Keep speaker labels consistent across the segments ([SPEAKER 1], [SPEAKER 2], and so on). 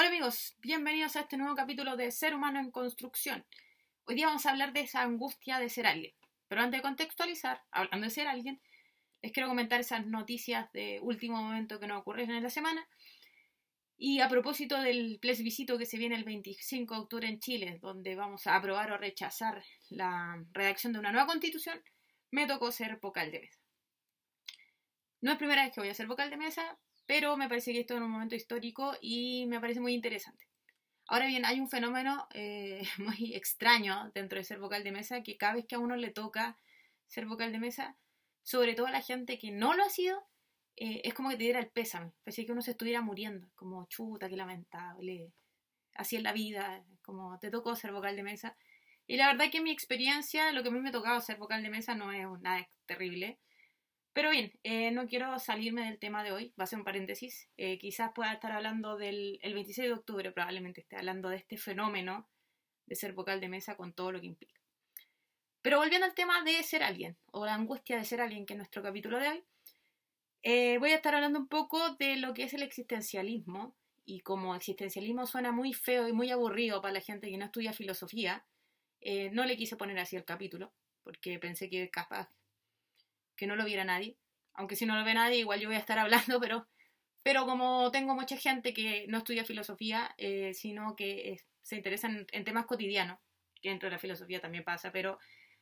[SPEAKER 1] Hola amigos, bienvenidos a este nuevo capítulo de Ser Humano en Construcción. Hoy día vamos a hablar de esa angustia de ser alguien. Pero antes de contextualizar, hablando de ser alguien, les quiero comentar esas noticias de último momento que nos ocurrieron en la semana. Y a propósito del plebiscito que se viene el 25 de octubre en Chile, donde vamos a aprobar o rechazar la redacción de una nueva constitución, me tocó ser vocal de mesa. No es primera vez que voy a ser vocal de mesa, pero me parece que esto es un momento histórico y me parece muy interesante. Ahora bien, hay un fenómeno eh, muy extraño dentro de ser vocal de mesa, que cada vez que a uno le toca ser vocal de mesa, sobre todo a la gente que no lo ha sido, eh, es como que te diera el pésame, parece que uno se estuviera muriendo, como chuta, qué lamentable, así es la vida, como te tocó ser vocal de mesa. Y la verdad que mi experiencia, lo que a mí me ha tocado ser vocal de mesa no es nada terrible. Pero bien, eh, no quiero salirme del tema de hoy, va a ser un paréntesis. Eh, quizás pueda estar hablando del el 26 de octubre, probablemente esté hablando de este fenómeno de ser vocal de mesa con todo lo que implica. Pero volviendo al tema de ser alguien, o la angustia de ser alguien, que es nuestro capítulo de hoy, eh, voy a estar hablando un poco de lo que es el existencialismo. Y como existencialismo suena muy feo y muy aburrido para la gente que no estudia filosofía, no le quise poner así el capítulo, porque pensé que capaz que no lo viera nadie. Aunque si no lo ve nadie, igual yo voy a estar hablando, pero, pero como tengo mucha gente que no estudia filosofía, eh, sino que se interesa en, temas cotidianos, que dentro de la filosofía también pasa, pero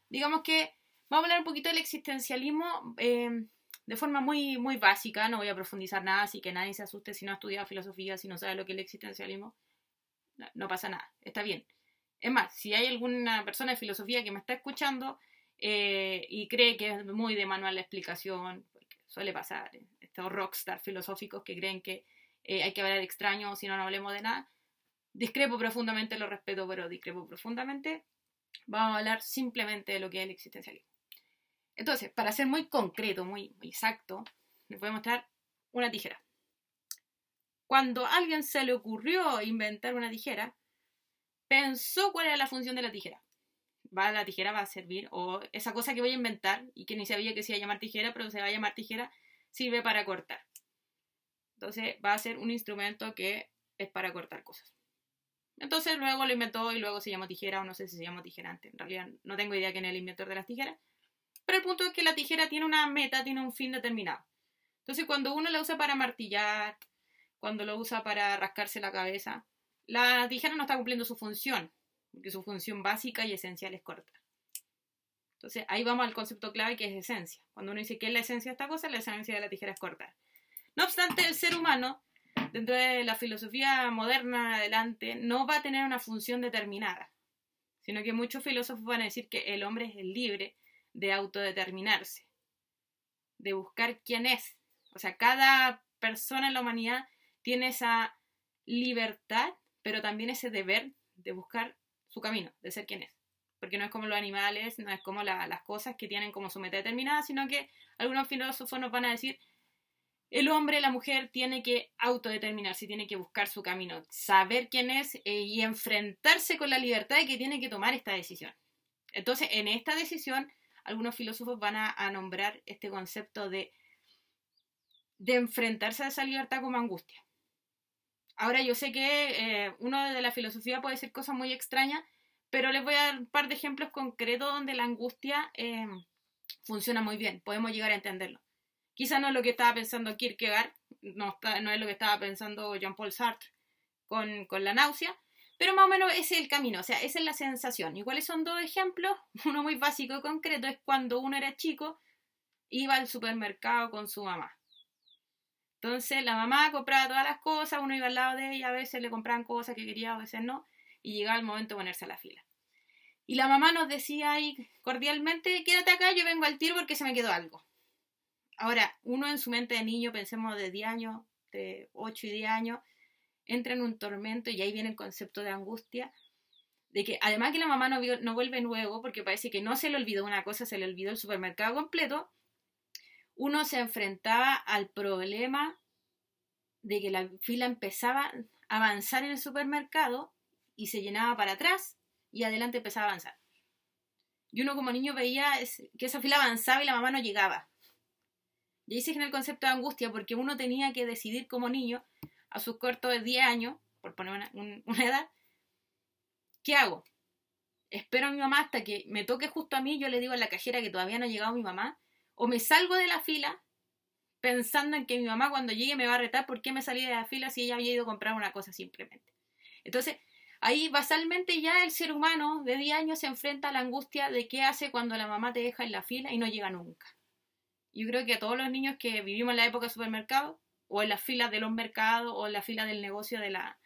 [SPEAKER 1] digamos que vamos a hablar un poquito del existencialismo eh, de forma muy, muy básica, no voy a profundizar nada, así que nadie se asuste si no ha estudiado filosofía, si no sabe lo que es el existencialismo, no pasa nada, está bien. Es más, si hay alguna persona de filosofía que me está escuchando, eh, y cree que es muy de manual la explicación, porque suele pasar, estos rockstar filosóficos que creen que eh, hay que hablar extraño, si no, no hablemos de nada. Discrepo profundamente, lo respeto, pero discrepo profundamente. Vamos a hablar simplemente de lo que es el existencialismo. Entonces, para ser muy concreto, muy, muy exacto, les voy a mostrar una tijera. Cuando a alguien se le ocurrió inventar una tijera, pensó cuál era la función de la tijera va la tijera va a servir, o esa cosa que voy a inventar y que ni sabía que se iba a llamar tijera, pero se va a llamar tijera, sirve para cortar. Entonces va a ser un instrumento que es para cortar cosas. Entonces luego lo inventó y luego se llamó tijera o no sé si se llamó tijera antes. En realidad no tengo idea quién es el inventor de las tijeras. Pero el punto es que la tijera tiene una meta, tiene un fin determinado. Entonces cuando uno la usa para martillar, cuando lo usa para rascarse la cabeza, la tijera no está cumpliendo su función porque su función básica y esencial es cortar. Entonces ahí vamos al concepto clave que es esencia. Cuando uno dice qué es la esencia de esta cosa, la esencia de la tijera es cortar. No obstante, el ser humano, dentro de la filosofía moderna adelante, no va a tener una función determinada, sino que muchos filósofos van a decir que el hombre es libre de autodeterminarse, de buscar quién es. O sea, cada persona en la humanidad tiene esa libertad, pero también ese deber de buscar su camino, de ser quien es. Porque no es como los animales, no es como las cosas que tienen como su meta determinada, sino que algunos filósofos nos van a decir, el hombre, la mujer, tiene que autodeterminarse, tiene que buscar su camino, saber quién es eh, y enfrentarse con la libertad de que tiene que tomar esta decisión. Entonces, en esta decisión, algunos filósofos van a, nombrar este concepto de, de enfrentarse a esa libertad como angustia. Ahora yo sé que eh, uno de la filosofía puede decir cosas muy extrañas, pero les voy a dar un par de ejemplos concretos donde la angustia eh, funciona muy bien, podemos llegar a entenderlo. Quizá no es lo que estaba pensando Kierkegaard, no, no es lo que estaba pensando Jean-Paul Sartre con, con la náusea, pero más o menos ese es el camino, o sea, esa es la sensación. ¿Y cuáles son dos ejemplos? Uno muy básico y concreto es cuando uno era chico, iba al supermercado con su mamá. Entonces la mamá compraba todas las cosas, uno iba al lado de ella, a veces le compraban cosas que quería, a veces no, y llegaba el momento de ponerse a la fila. Y la mamá nos decía ahí cordialmente, quédate acá, yo vengo al tiro porque se me quedó algo. Ahora, uno en su mente de niño, pensemos de 10 años, de 8 y 10 años, entra en un tormento y ahí viene el concepto de angustia, de que además que la mamá no, no vuelve luego, porque parece que no se le olvidó una cosa, se le olvidó el supermercado completo, uno se enfrentaba al problema de que la fila empezaba a avanzar en el supermercado y se llenaba para atrás y adelante empezaba a avanzar. Y uno como niño veía que esa fila avanzaba y la mamá no llegaba. Y ahí se genera el concepto de angustia porque uno tenía que decidir como niño a sus cortos de 10 años, por poner una, una edad, ¿qué hago? Espero a mi mamá hasta que me toque justo a mí, yo le digo a la cajera que todavía no ha llegado mi mamá, o me salgo de la fila pensando en que mi mamá cuando llegue me va a retar por qué me salí de la fila si ella había ido a comprar una cosa simplemente. Entonces, ahí basalmente ya el ser humano de 10 años se enfrenta a la angustia de qué hace cuando la mamá te deja en la fila y no llega nunca. Yo creo que a todos los niños que vivimos en la época de supermercado, o en las filas de los mercados, o en la fila del negocio de la,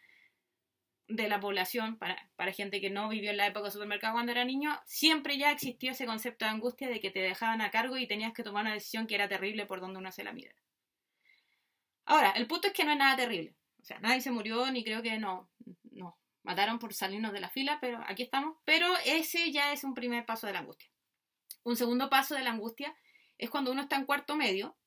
[SPEAKER 1] de la población, para, para gente que no vivió en la época de supermercado cuando era niño, siempre ya existió ese concepto de angustia de que te dejaban a cargo y tenías que tomar una decisión que era terrible por donde uno se la mira. Ahora, el punto es que no es nada terrible. O sea, nadie se murió, ni creo que no, no. Mataron por salirnos de la fila, pero aquí estamos. Pero ese ya es un primer paso de la angustia. Un segundo paso de la angustia es cuando uno está en cuarto medio.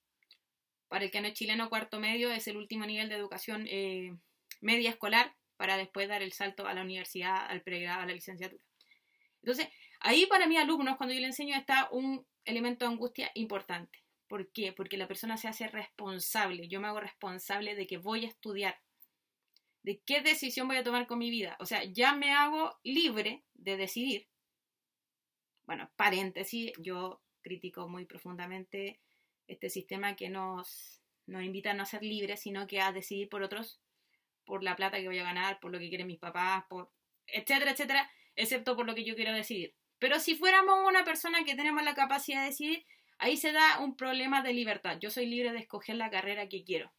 [SPEAKER 1] Para el que no es chileno, cuarto medio es el último nivel de educación eh, media escolar para después dar el salto a la universidad, al pregrado, a la licenciatura. Entonces, ahí para mis alumnos, cuando yo les enseño, está un elemento de angustia importante. ¿Por qué? Porque la persona se hace responsable. Yo me hago responsable de que voy a estudiar, de qué decisión voy a tomar con mi vida. O sea, ya me hago libre de decidir. Bueno, paréntesis, yo critico muy profundamente este sistema que nos, nos invita a no ser libres, sino que a decidir por otros, por la plata que voy a ganar, por lo que quieren mis papás, por etcétera, etcétera, excepto por lo que yo quiero decidir. Pero si fuéramos una persona que tenemos la capacidad de decidir, ahí se da un problema de libertad. Yo soy libre de escoger la carrera que quiero.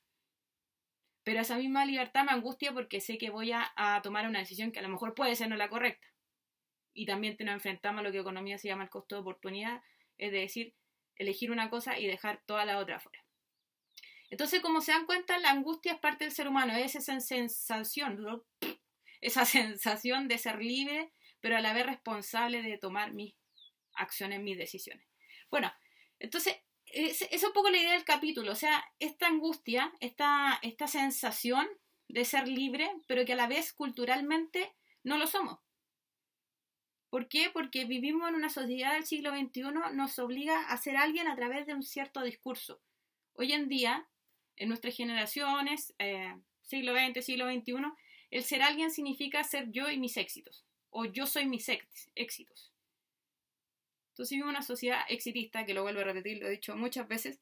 [SPEAKER 1] Pero esa misma libertad me angustia porque sé que voy a, tomar una decisión que a lo mejor puede ser no la correcta. Y también nos enfrentamos a lo que economía se llama el costo de oportunidad, es decir, elegir una cosa y dejar toda la otra fuera. Entonces, como se dan cuenta, la angustia es parte del ser humano, es esa sensación, esa sensación de ser libre, pero a la vez responsable de tomar mis acciones, mis decisiones. Bueno, entonces, es, es un poco la idea del capítulo, o sea, esta angustia, esta, esta sensación de ser libre, pero que a la vez culturalmente no lo somos. ¿Por qué? Porque vivimos en una sociedad del siglo XXI, nos obliga a ser alguien a través de un cierto discurso. Hoy en día, en nuestras generaciones, eh, siglo XX, siglo XXI, el ser alguien significa ser yo y mis éxitos, o yo soy mis éxitos. Entonces vivimos una sociedad exitista, que lo vuelvo a repetir, lo he dicho muchas veces,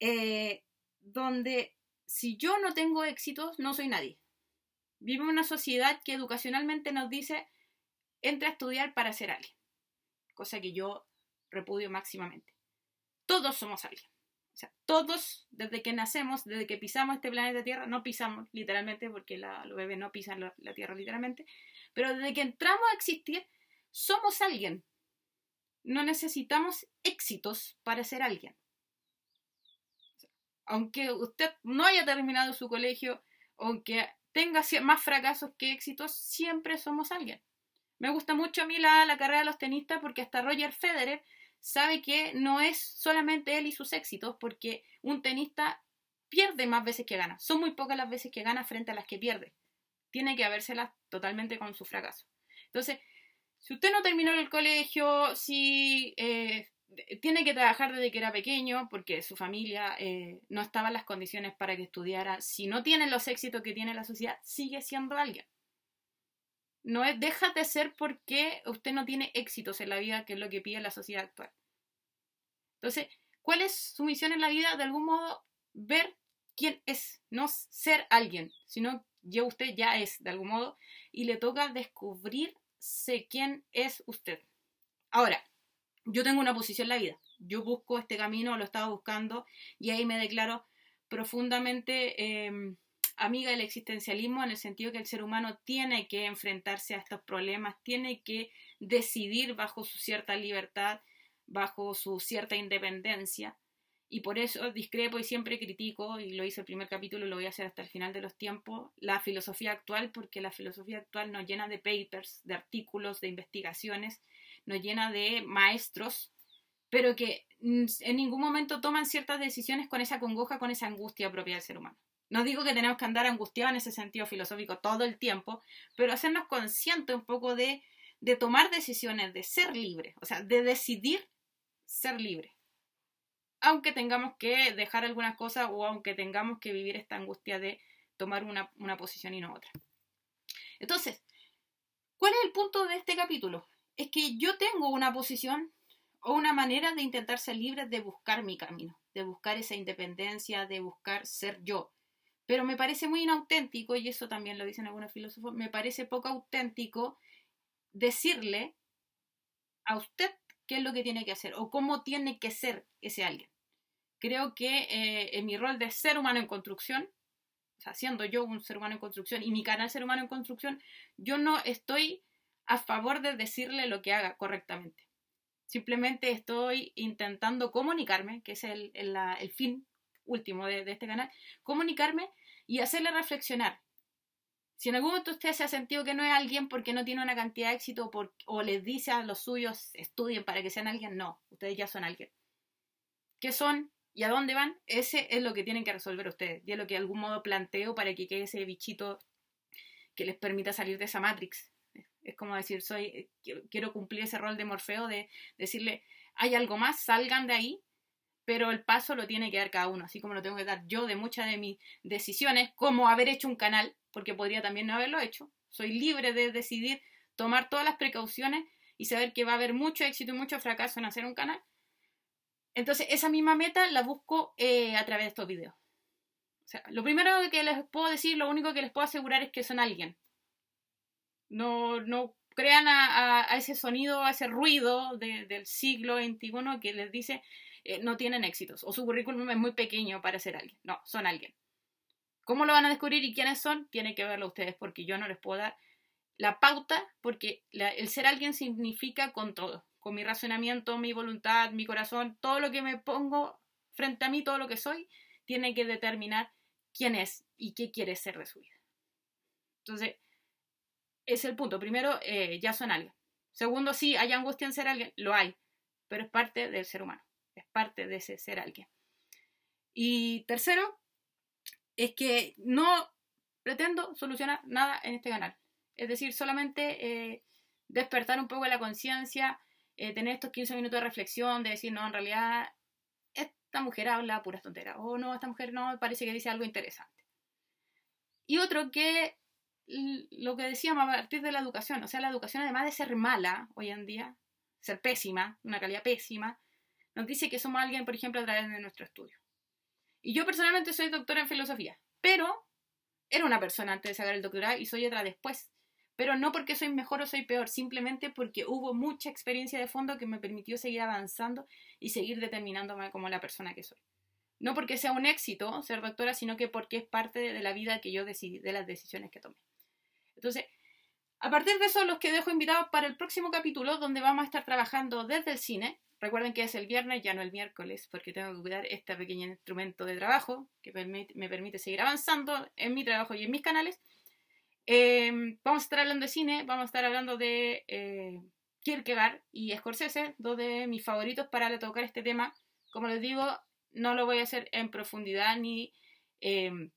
[SPEAKER 1] eh, donde si yo no tengo éxitos, no soy nadie. Vivimos una sociedad que educacionalmente nos dice entra a estudiar para ser alguien, cosa que yo repudio máximamente. Todos somos alguien. Todos, desde que nacemos, desde que pisamos este planeta Tierra, no pisamos literalmente, porque los bebés no pisan la, la Tierra literalmente, pero desde que entramos a existir, somos alguien. No necesitamos éxitos para ser alguien. Aunque usted no haya terminado su colegio, aunque tenga más fracasos que éxitos, siempre somos alguien. Me gusta mucho a mí la, la carrera de los tenistas porque hasta Roger Federer sabe que no es solamente él y sus éxitos, porque un tenista pierde más veces que gana. Son muy pocas las veces que gana frente a las que pierde. Tiene que habérselas totalmente con su fracaso. Entonces, si usted no terminó el colegio, si eh, tiene que trabajar desde que era pequeño, porque su familia eh, no estaba en las condiciones para que estudiara, si no tiene los éxitos que tiene la sociedad, sigue siendo alguien. No es, deja de ser porque usted no tiene éxitos en la vida, que es lo que pide la sociedad actual. Entonces, ¿cuál es su misión en la vida? De algún modo, ver quién es, no ser alguien, sino ya usted ya es, de algún modo, y le toca descubrirse quién es usted. Ahora, yo tengo una posición en la vida, yo busco este camino, lo estaba buscando, y ahí me declaro profundamente eh, amiga del existencialismo en el sentido que el ser humano tiene que enfrentarse a estos problemas, tiene que decidir bajo su cierta libertad, bajo su cierta independencia. Y por eso discrepo y siempre critico, y lo hice el primer capítulo y lo voy a hacer hasta el final de los tiempos, la filosofía actual, porque la filosofía actual nos llena de papers, de artículos, de investigaciones, nos llena de maestros, pero que en ningún momento toman ciertas decisiones con esa congoja, con esa angustia propia del ser humano. No digo que tenemos que andar angustiados en ese sentido filosófico todo el tiempo, pero hacernos conscientes un poco de, de tomar decisiones, de ser libre, o sea, de decidir ser libre. Aunque tengamos que dejar algunas cosas o aunque tengamos que vivir esta angustia de tomar una, una posición y no otra. Entonces, ¿cuál es el punto de este capítulo? Es que yo tengo una posición o una manera de intentar ser libre de buscar mi camino, de buscar esa independencia, de buscar ser yo. Pero me parece muy inauténtico, y eso también lo dicen algunos filósofos, me parece poco auténtico decirle a usted qué es lo que tiene que hacer o cómo tiene que ser ese alguien. Creo que eh, en mi rol de ser humano en construcción, o sea, siendo yo un ser humano en construcción y mi canal Ser Humano en Construcción, yo no estoy a favor de decirle lo que haga correctamente. Simplemente estoy intentando comunicarme, que es el, fin último de, este canal, comunicarme y hacerle reflexionar. Si en algún momento usted se ha sentido que no es alguien porque no tiene una cantidad de éxito o les dice a los suyos estudien para que sean alguien, no, ustedes ya son alguien. ¿Qué son? ¿Y a dónde van? Ese es lo que tienen que resolver ustedes. Y es lo que de algún modo planteo para que quede ese bichito que les permita salir de esa Matrix. Es como decir, soy, quiero cumplir ese rol de Morfeo de decirle, hay algo más, salgan de ahí, pero el paso lo tiene que dar cada uno, así como lo tengo que dar yo de muchas de mis decisiones, como haber hecho un canal, porque podría también no haberlo hecho. Soy libre de decidir tomar todas las precauciones y saber que va a haber mucho éxito y mucho fracaso en hacer un canal, entonces, esa misma meta la busco eh, a través de estos videos. O sea, lo primero que les puedo decir, lo único que les puedo asegurar es que son alguien. No, no crean a, ese sonido, a ese ruido del siglo XXI que les dice eh, no tienen éxitos o su currículum es muy pequeño para ser alguien. No, son alguien. ¿Cómo lo van a descubrir y quiénes son? Tienen que verlo ustedes porque yo no les puedo dar la pauta porque el ser alguien significa con todo con mi razonamiento, mi voluntad, mi corazón, todo lo que me pongo frente a mí, todo lo que soy, tiene que determinar quién es y qué quiere ser de su vida. Entonces, es el punto. Primero, eh, ya son alguien. Segundo, sí, hay angustia en ser alguien, lo hay, pero es parte del ser humano, parte de ese ser alguien. Y tercero, es que no pretendo solucionar nada en este canal. Es decir, solamente eh, despertar un poco la conciencia, eh, tener estos 15 minutos de reflexión, de decir, no, en realidad esta mujer habla puras tonteras, o no, esta mujer no, parece que dice algo interesante. Y otro que lo que decíamos a partir de la educación, o sea, la educación además de ser mala hoy en día, ser pésima, una calidad pésima, nos dice que somos alguien, por ejemplo, a través de nuestro estudio. Y yo personalmente soy doctora en filosofía, pero era una persona antes de sacar el doctorado y soy otra después pero no porque soy mejor o soy peor, simplemente porque hubo mucha experiencia de fondo que me permitió seguir avanzando y seguir determinándome como la persona que soy. No porque sea un éxito ser doctora, sino que porque es parte de la vida que yo decidí, de las decisiones que tomé. Entonces, a partir de eso, los que dejo invitados para el próximo capítulo, donde vamos a estar trabajando desde el cine. Recuerden que es el viernes, ya no el miércoles, porque tengo que cuidar este pequeño instrumento de trabajo que me permite seguir avanzando en mi trabajo y en mis canales. Em, vamos a estar hablando de cine, vamos a estar hablando de eh, Kierkegaard y Scorsese, dos de mis favoritos para tocar este tema. Como les digo, no lo voy a hacer en profundidad ni, em,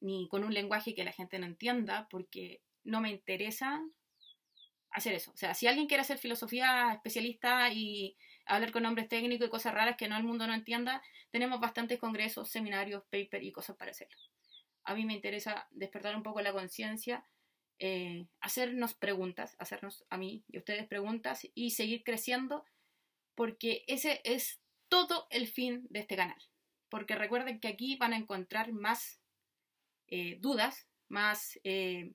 [SPEAKER 1] ni con un lenguaje que la gente no entienda, porque no me interesa hacer eso. O sea, si alguien quiere hacer filosofía especialista y hablar con nombres técnicos y cosas raras que no el mundo no entienda, tenemos bastantes congresos, seminarios, papers y cosas para hacerlo a mí me interesa despertar un poco la conciencia, eh, hacernos preguntas, hacernos a mí y a ustedes preguntas y seguir creciendo, porque ese es todo el fin de este canal. Porque recuerden que aquí van a encontrar más eh, dudas, más eh,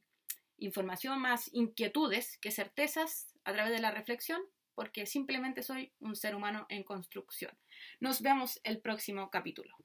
[SPEAKER 1] información, más inquietudes que certezas a través de la reflexión, porque simplemente soy un ser humano en construcción. Nos vemos el próximo capítulo.